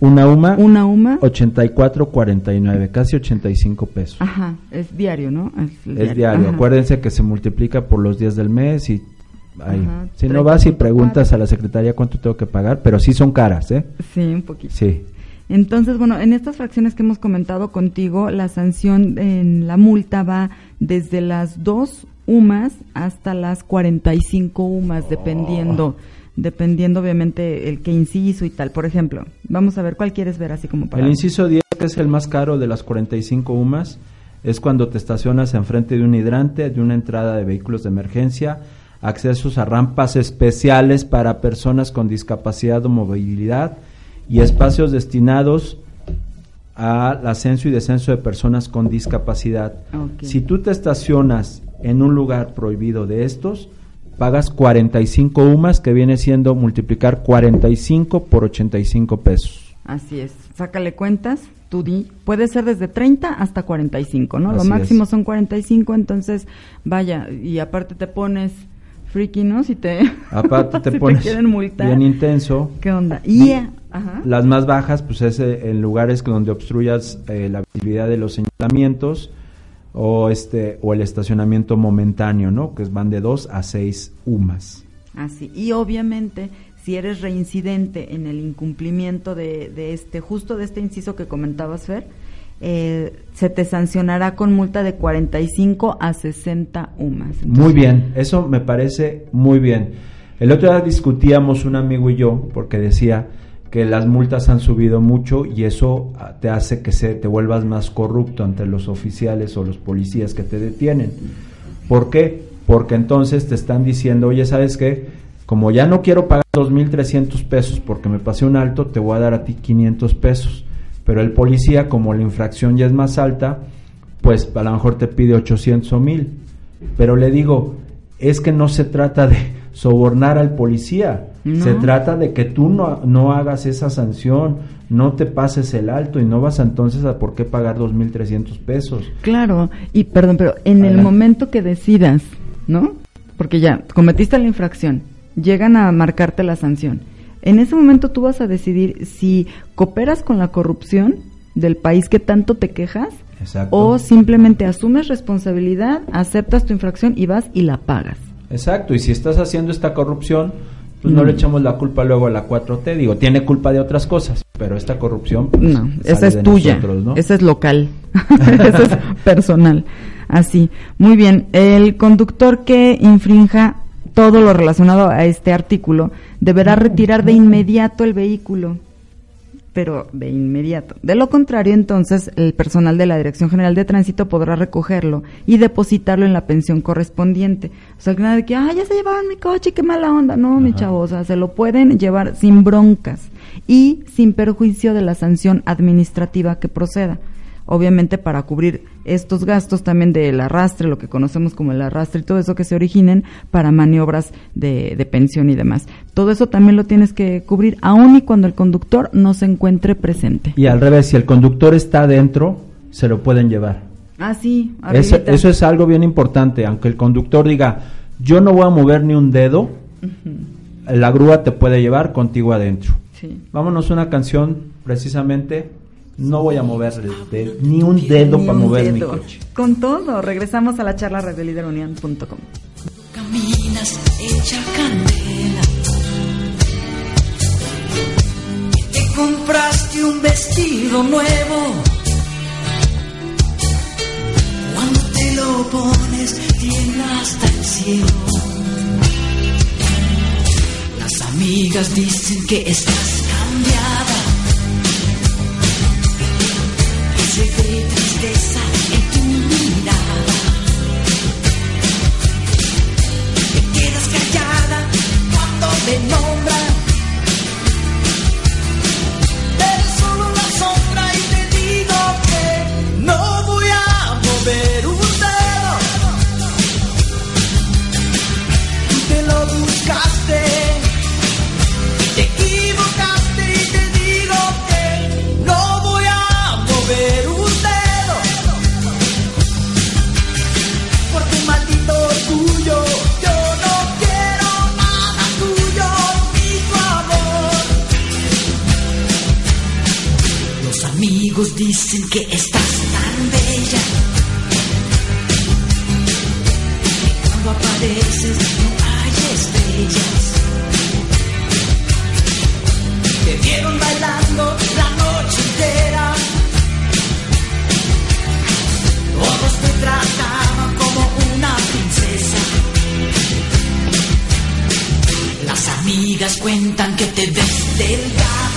Una UMA, una UMA, 84.49, casi 85 pesos. ajá, es diario, ¿no? Es diario. ajá. Acuérdense que se multiplica por los días del mes y ahí. Ajá, si no vas y 30.4. preguntas a la secretaria cuánto tengo que pagar, pero sí son caras, ¿eh? Sí, un poquito. Sí. Entonces, bueno, en estas fracciones que hemos comentado contigo, la sanción en la multa va desde las dos UMAS hasta las 45 UMAS, dependiendo, dependiendo obviamente el que inciso y tal. Por ejemplo, vamos a ver cuál quieres ver así como para... El inciso 10, que es el más caro de las 45 UMAS, es cuando te estacionas enfrente de un hidrante, de una entrada de vehículos de emergencia, accesos a rampas especiales para personas con discapacidad o movilidad y espacios destinados al ascenso y descenso de personas con discapacidad. Si tú te estacionas en un lugar prohibido de estos, pagas 45 UMAS, que viene siendo multiplicar 45 por 85 pesos. Así es, sácale cuentas, tú di, puede ser desde 30 hasta 45, ¿no? Lo máximo es. son 45, entonces vaya, y aparte te pones friki, ¿no? Si te, *laughs* Aparte te si pones quieren multar. bien intenso. ¿Qué onda? Y, ajá. Las más bajas, pues es eh, en lugares donde obstruyas eh, la visibilidad de los señalamientos o este o el estacionamiento momentáneo, ¿no? Que van de 2 a 6 UMAS. Así. Y obviamente, si eres reincidente en el incumplimiento de, de este, justo de este inciso que comentabas, Fer, eh, se te sancionará con multa de 45 a 60 UMAS. Muy bien, eso me parece muy bien. El otro día discutíamos un amigo y yo porque decía que las multas han subido mucho y eso ah, te hace que se, te vuelvas más corrupto ante los oficiales o los policías que te detienen. ¿Por qué? Porque entonces te están diciendo, oye, ¿sabes qué? Como ya no quiero pagar 2.300 pesos porque me pasé un alto, te voy a dar a ti 500 pesos. Pero el policía, como la infracción ya es más alta, pues a lo mejor te pide 800 o 1000. Pero le digo, es que no se trata de *laughs* sobornar al policía, No. se trata de que tú no, no hagas esa sanción, no te pases el alto y no vas entonces a por qué pagar 2.300 pesos. Claro, y perdón, pero en el momento que decidas, ¿no? Porque ya cometiste la infracción, llegan a marcarte la sanción. En ese momento tú vas a decidir si cooperas con la corrupción del país que tanto te quejas Exacto. o simplemente asumes responsabilidad, aceptas tu infracción y vas y la pagas. Exacto, y si estás haciendo esta corrupción, pues no Mm. le echamos la culpa luego a la 4T, digo, tiene culpa de otras cosas, pero esta corrupción pues, No, esa es tuya, nosotros, ¿no? esa es local, *laughs* esa es personal. Así, muy bien. El conductor que infrinja todo lo relacionado a este artículo deberá retirar de inmediato el vehículo, pero de inmediato. De lo contrario, entonces, el personal de la Dirección General de Tránsito podrá recogerlo y depositarlo en la pensión correspondiente. O sea, que nada de que, ah, ya se llevaron mi coche, qué mala onda. No, mi chavo, o sea, se lo pueden llevar sin broncas y sin perjuicio de la sanción administrativa que proceda. Obviamente para cubrir estos gastos también del arrastre, lo que conocemos como el arrastre y todo eso que se originen para maniobras de, de pensión y demás. Todo eso también lo tienes que cubrir, aun y cuando el conductor no se encuentre presente. Y al revés, si el conductor está adentro, se lo pueden llevar. Ah, sí, Eso, eso es algo bien importante, aunque el conductor diga, yo no voy a mover ni un dedo, la grúa te puede llevar contigo adentro. Sí. Vámonos a una canción precisamente. No voy a mover el dedo- ni un dedo Ni para un mover mi dedo. coche. Con todo, regresamos a la charla redeliderunión.com. caminas hecha candela. Te compraste un vestido nuevo. Cuando te lo pones, tiembla hasta el cielo. Las amigas dicen que estás cambiada. Ve tristeza en tu mirada. te quedas callada cuando me nombran. Eres solo la sombra y te digo que no voy a mover amigos dicen que estás tan bella. Que cuando apareces no hay estrellas. Te vieron bailando la noche entera. Todos te trataban como una princesa. Las amigas cuentan que te ves delgada.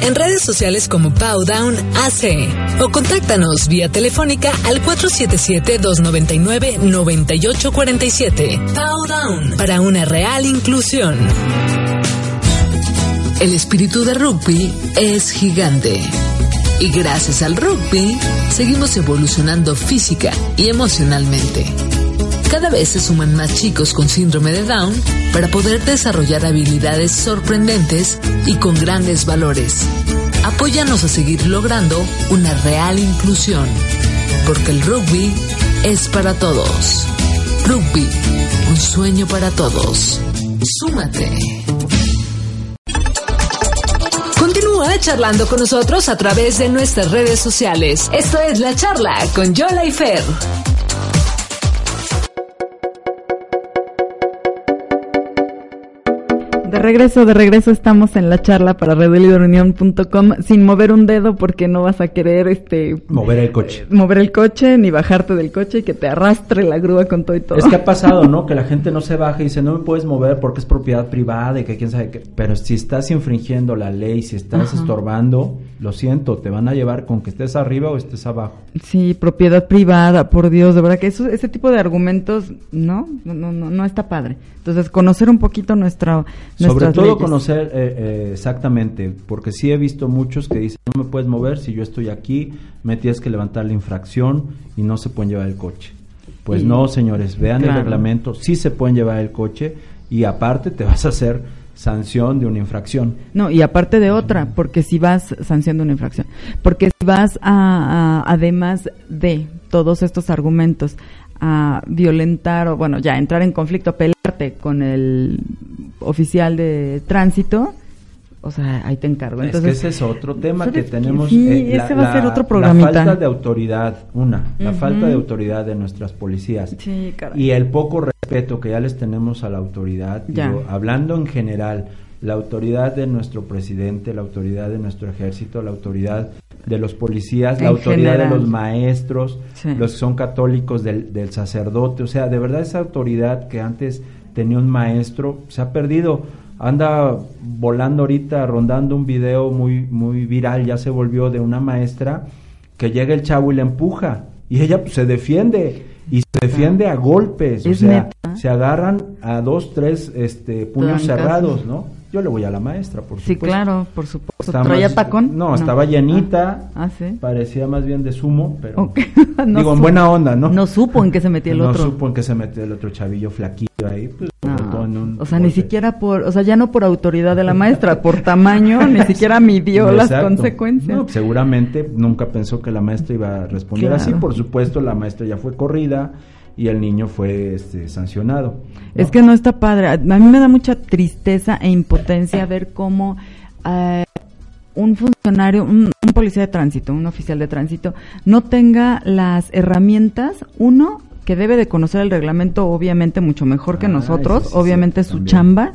En redes sociales como Powdown AC o contáctanos vía telefónica al 477-299-9847. Powdown para una real inclusión. El espíritu de rugby es gigante. Y gracias al rugby, seguimos evolucionando física y emocionalmente. Cada vez se suman más chicos con síndrome de Down para poder desarrollar habilidades sorprendentes y con grandes valores. Apóyanos a seguir logrando una real inclusión, porque el rugby es para todos. Rugby, un sueño para todos. Súmate. Continúa charlando con nosotros a través de nuestras redes sociales. Esto es La Charla con Yola y Fer. Regreso, de regreso estamos en la charla para redeliberunión.com sin mover un dedo porque no vas a querer este Mover el coche. mover el coche ni bajarte del coche y que te arrastre la grúa con todo y todo. Es que ha *laughs* pasado, ¿no? Que la gente no se baja y dice, no me puedes mover porque es propiedad privada y que quién sabe qué. Pero si estás infringiendo la ley, si estás estorbando, lo siento, te van a llevar con que estés arriba o estés abajo. Sí, propiedad privada, por Dios, de verdad que eso, ese tipo de argumentos, no, no, no, no, no está padre. Entonces, conocer un poquito nuestra, Sobre todo leyes. conocer eh, eh, exactamente, porque sí he visto muchos que dicen, no me puedes mover, si yo estoy aquí, me tienes que levantar la infracción y no se pueden llevar el coche. Pues Y- no, señores, vean Claro. el reglamento, sí se pueden llevar el coche y aparte te vas a hacer sanción de una infracción. No, y aparte de otra, porque si vas sanción de una infracción, porque si vas a, a- además de todos estos argumentos a violentar o bueno, ya entrar en conflicto, pelearte con el oficial de tránsito, o sea, ahí te encargo. es Entonces, que ese es otro tema que tenemos. Sí, eh, ese va a ser otro programita. La falta de autoridad, una, la falta de autoridad de nuestras policías. Sí, caray. Y el poco respeto que ya les tenemos a la autoridad, Ya. digo, hablando en general, la autoridad de nuestro presidente, la autoridad de nuestro ejército, la autoridad de los policías, la autoridad general. de los maestros, Sí. los que son católicos del, del sacerdote, o sea, de verdad esa autoridad que antes tenía un maestro se ha perdido. Anda volando ahorita, rondando un video muy, muy viral, ya se volvió de una maestra que llega el chavo y le empuja y ella pues, se defiende y se defiende a golpes, o sea, neta. se agarran a dos, tres este, puños cerrados, ¿no? Yo le voy a la maestra, por Sí, supuesto. claro, por supuesto. ¿Traía más- tacón? No, estaba llenita. Ah, ah, sí. Parecía más bien de sumo, pero. *laughs* No digo en buena onda, ¿no? No supo en qué se metía el no otro. supo en qué se metió el otro chavillo flaquillo ahí, pues No, o sea, ni siquiera por, o sea, ya no por autoridad de la maestra, por tamaño, ni *laughs* siquiera midió las consecuencias. No, seguramente nunca pensó que la maestra iba a responder Claro. así. Por supuesto, la maestra ya fue corrida y el niño fue este, sancionado. Es que no está padre. A mí me da mucha tristeza e impotencia ver cómo eh, un funcionario, un, un policía de tránsito, un oficial de tránsito, no tenga las herramientas, uno, que debe de conocer el reglamento obviamente mucho mejor que Ah, nosotros, sí, obviamente sí, su también. chamba,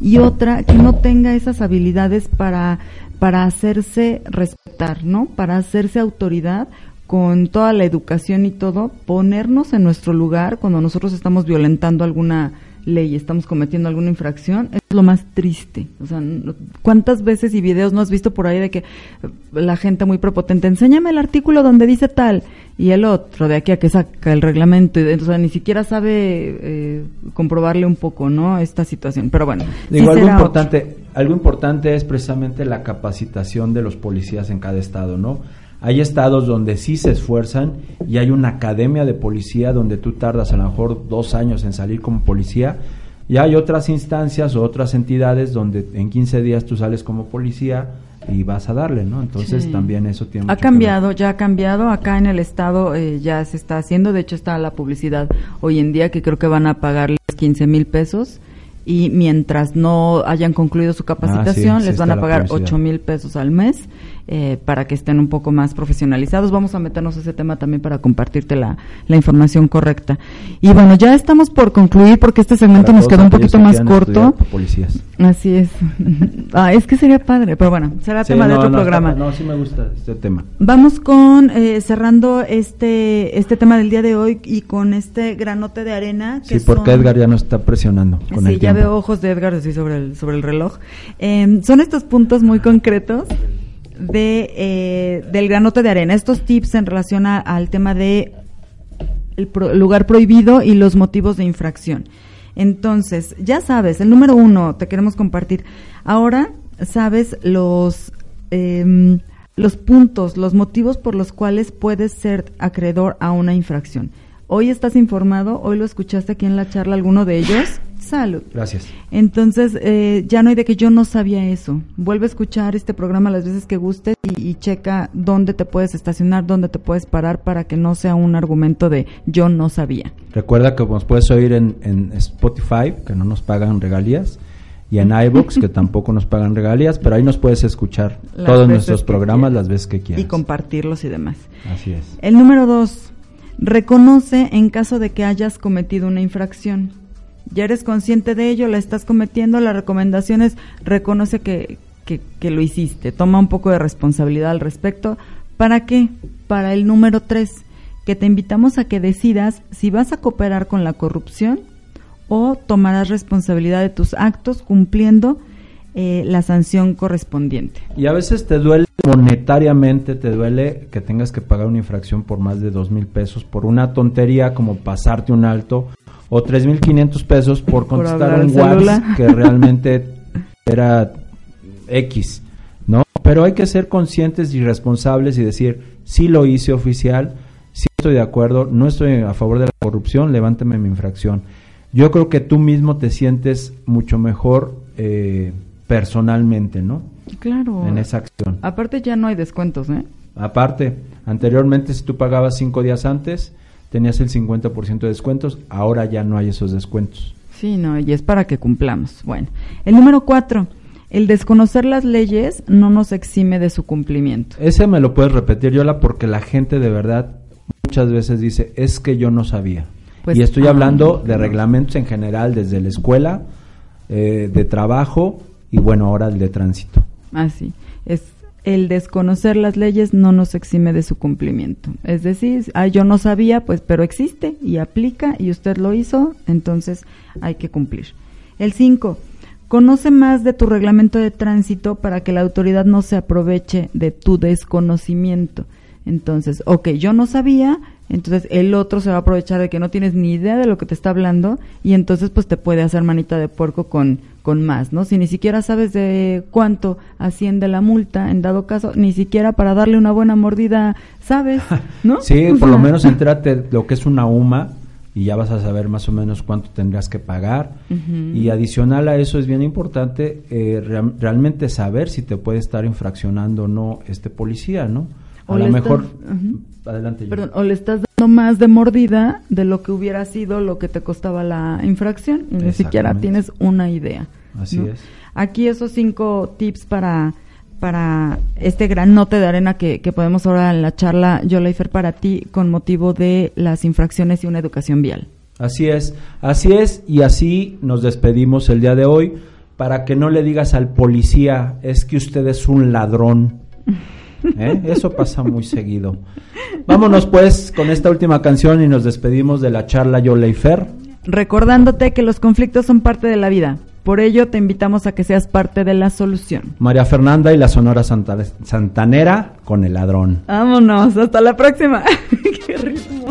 y otra, que no tenga esas habilidades para, para hacerse respetar, ¿no? Para hacerse autoridad con toda la educación y todo, ponernos en nuestro lugar cuando nosotros estamos violentando alguna ley, estamos cometiendo alguna infracción, es lo más triste. O sea, ¿cuántas veces y videos no has visto por ahí de que la gente muy prepotente, enséñame el artículo donde dice tal, y el otro de aquí a que saca el reglamento, y o sea, ni siquiera sabe eh, comprobarle un poco, ¿no? Esta situación. Pero bueno, Digo, algo importante, algo importante es precisamente la capacitación de los policías en cada estado, ¿no? Hay estados donde sí se esfuerzan y hay una academia de policía donde tú tardas a lo mejor dos años en salir como policía y hay otras instancias o otras entidades donde en 15 días tú sales como policía y vas a darle, ¿no? Entonces Sí. también eso tiene Ha mucho que cambiado, ver. ya ha cambiado. Acá en el estado eh, ya se está haciendo. De hecho, está la publicidad hoy en día que creo que van a pagarles 15 mil pesos. Y mientras no hayan concluido su capacitación, Ah, sí, sí les van a pagar publicidad. 8 mil pesos al mes eh, para que estén un poco más profesionalizados. Vamos a meternos a ese tema también para compartirte la, la información correcta. Y bueno, ya estamos por concluir porque este segmento nos quedó un poquito que más corto. Policías. Así es. *laughs* ah, es que sería padre, pero bueno, será Sí, tema de otro no, está- programa. no, sí me gusta este tema. Vamos con eh, cerrando este este tema del día de hoy y con este granote de arena. Que Sí, porque son- Edgar ya nos está presionando con sí, el ya tiempo. veo ojos de Edgar así sobre el sobre el reloj. Eh, son estos puntos muy concretos de eh, del granote de arena. Estos tips en relación a- al tema de el pro- lugar prohibido y los motivos de infracción. Entonces, ya sabes, el número uno te queremos compartir. Ahora sabes los em, los puntos, los motivos por los cuales puedes ser acreedor a una infracción. Hoy estás informado, hoy lo escuchaste aquí en la charla, alguno de ellos. Salud. Gracias. Entonces, eh, ya no hay de que yo no sabía eso. Vuelve a escuchar este programa las veces que gustes y, y checa dónde te puedes estacionar, dónde te puedes parar para que no sea un argumento de yo no sabía. Recuerda que nos puedes oír en, en Spotify, que no nos pagan regalías, y en iBooks, que tampoco nos pagan regalías, pero ahí nos puedes escuchar Las todos nuestros programas quieras. las veces que quieras. Y compartirlos y demás. Así es. El número dos, reconoce en caso de que hayas cometido una infracción. Ya eres consciente de ello, la estás cometiendo, la recomendación es reconoce que, que, que lo hiciste, toma un poco de responsabilidad al respecto. ¿Para qué? Para el número tres, que te invitamos a que decidas si vas a cooperar con la corrupción o tomarás responsabilidad de tus actos cumpliendo eh, la sanción correspondiente. Y a veces te duele monetariamente, te duele que tengas que pagar una infracción por más de dos mil pesos por una tontería como pasarte un alto o tres mil quinientos pesos por Por contestar hablar un WhatsApp que *laughs* realmente era X, ¿no? Pero hay que ser conscientes y responsables y decir, sí lo hice oficial, sí estoy de acuerdo, no estoy a favor de la corrupción, levánteme mi infracción. Yo creo que tú mismo te sientes mucho mejor eh, personalmente, ¿no? Claro. En esa acción. Aparte ya no hay descuentos, ¿eh? Aparte, anteriormente si tú pagabas cinco días antes, tenías el 50% de descuentos, ahora ya no hay esos descuentos. Sí, no, y es para que cumplamos. Bueno, el número cuatro, El desconocer las leyes no nos exime de su cumplimiento. Ese me lo puedes repetir, Yola, porque la gente de verdad muchas veces dice, es que yo no sabía. Pues, y estoy ah, hablando de reglamentos en general, desde la escuela, eh, de trabajo y bueno, ahora el de tránsito. Así. Es el desconocer las leyes no nos exime de su cumplimiento. Es decir, ah, yo no sabía, pues, pero existe y aplica y usted lo hizo, entonces hay que cumplir. El 5. Conoce más de tu reglamento de tránsito para que la autoridad no se aproveche de tu desconocimiento. Entonces, ok, yo no sabía, entonces el otro se va a aprovechar de que no tienes ni idea de lo que te está hablando y entonces pues te puede hacer manita de puerco con, con más, ¿no? Si ni siquiera sabes de cuánto asciende la multa, en dado caso, ni siquiera para darle una buena mordida sabes, *laughs* ¿no? Sí, por lo menos entérate lo que es una UMA y ya vas a saber más o menos cuánto tendrás que pagar. Y adicional a eso es bien importante eh, rea- realmente saber si te puede estar infraccionando o no este policía, ¿no? A O lo le mejor... estás- ujú. Adelante. Yola. Perdón, o le estás dando más de mordida de lo que hubiera sido lo que te costaba la infracción y ni siquiera tienes una idea. Así ¿no? es. Aquí esos cinco tips para, para este granote de arena que, que podemos ahora en la charla Yo Fer para ti con motivo de las infracciones y una educación vial. Así es, así es, y así nos despedimos el día de hoy para que no le digas al policía, es que usted es un ladrón. *laughs* ¿Eh? Eso pasa muy seguido. Vámonos pues con esta última canción y nos despedimos de la charla Yo Fer. Recordándote que los conflictos son parte de la vida. Por ello te invitamos a que seas parte de la solución. María Fernanda y la Sonora Santa- Santanera con el ladrón. Vámonos, hasta la próxima. *laughs* Qué ritmo.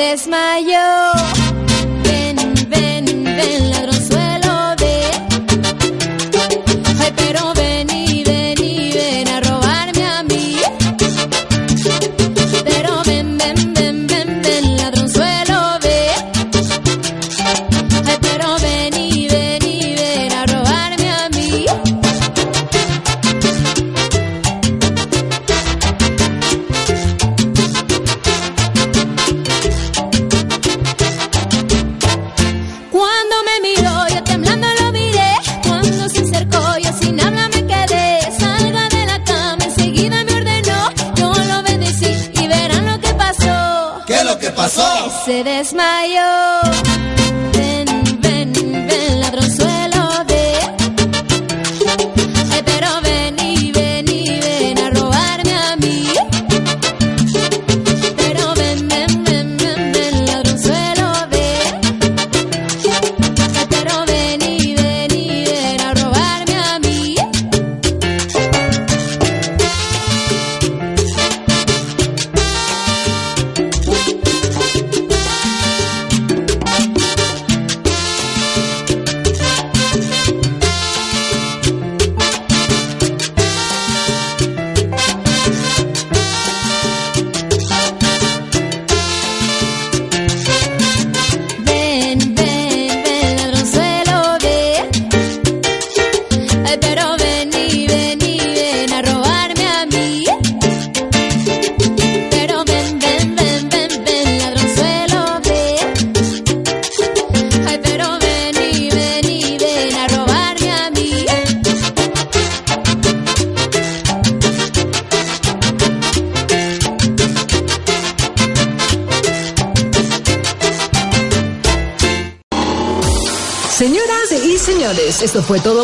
Desmayó.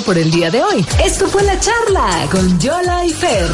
Por el día de hoy. Esto fue la charla con Yola y Fer.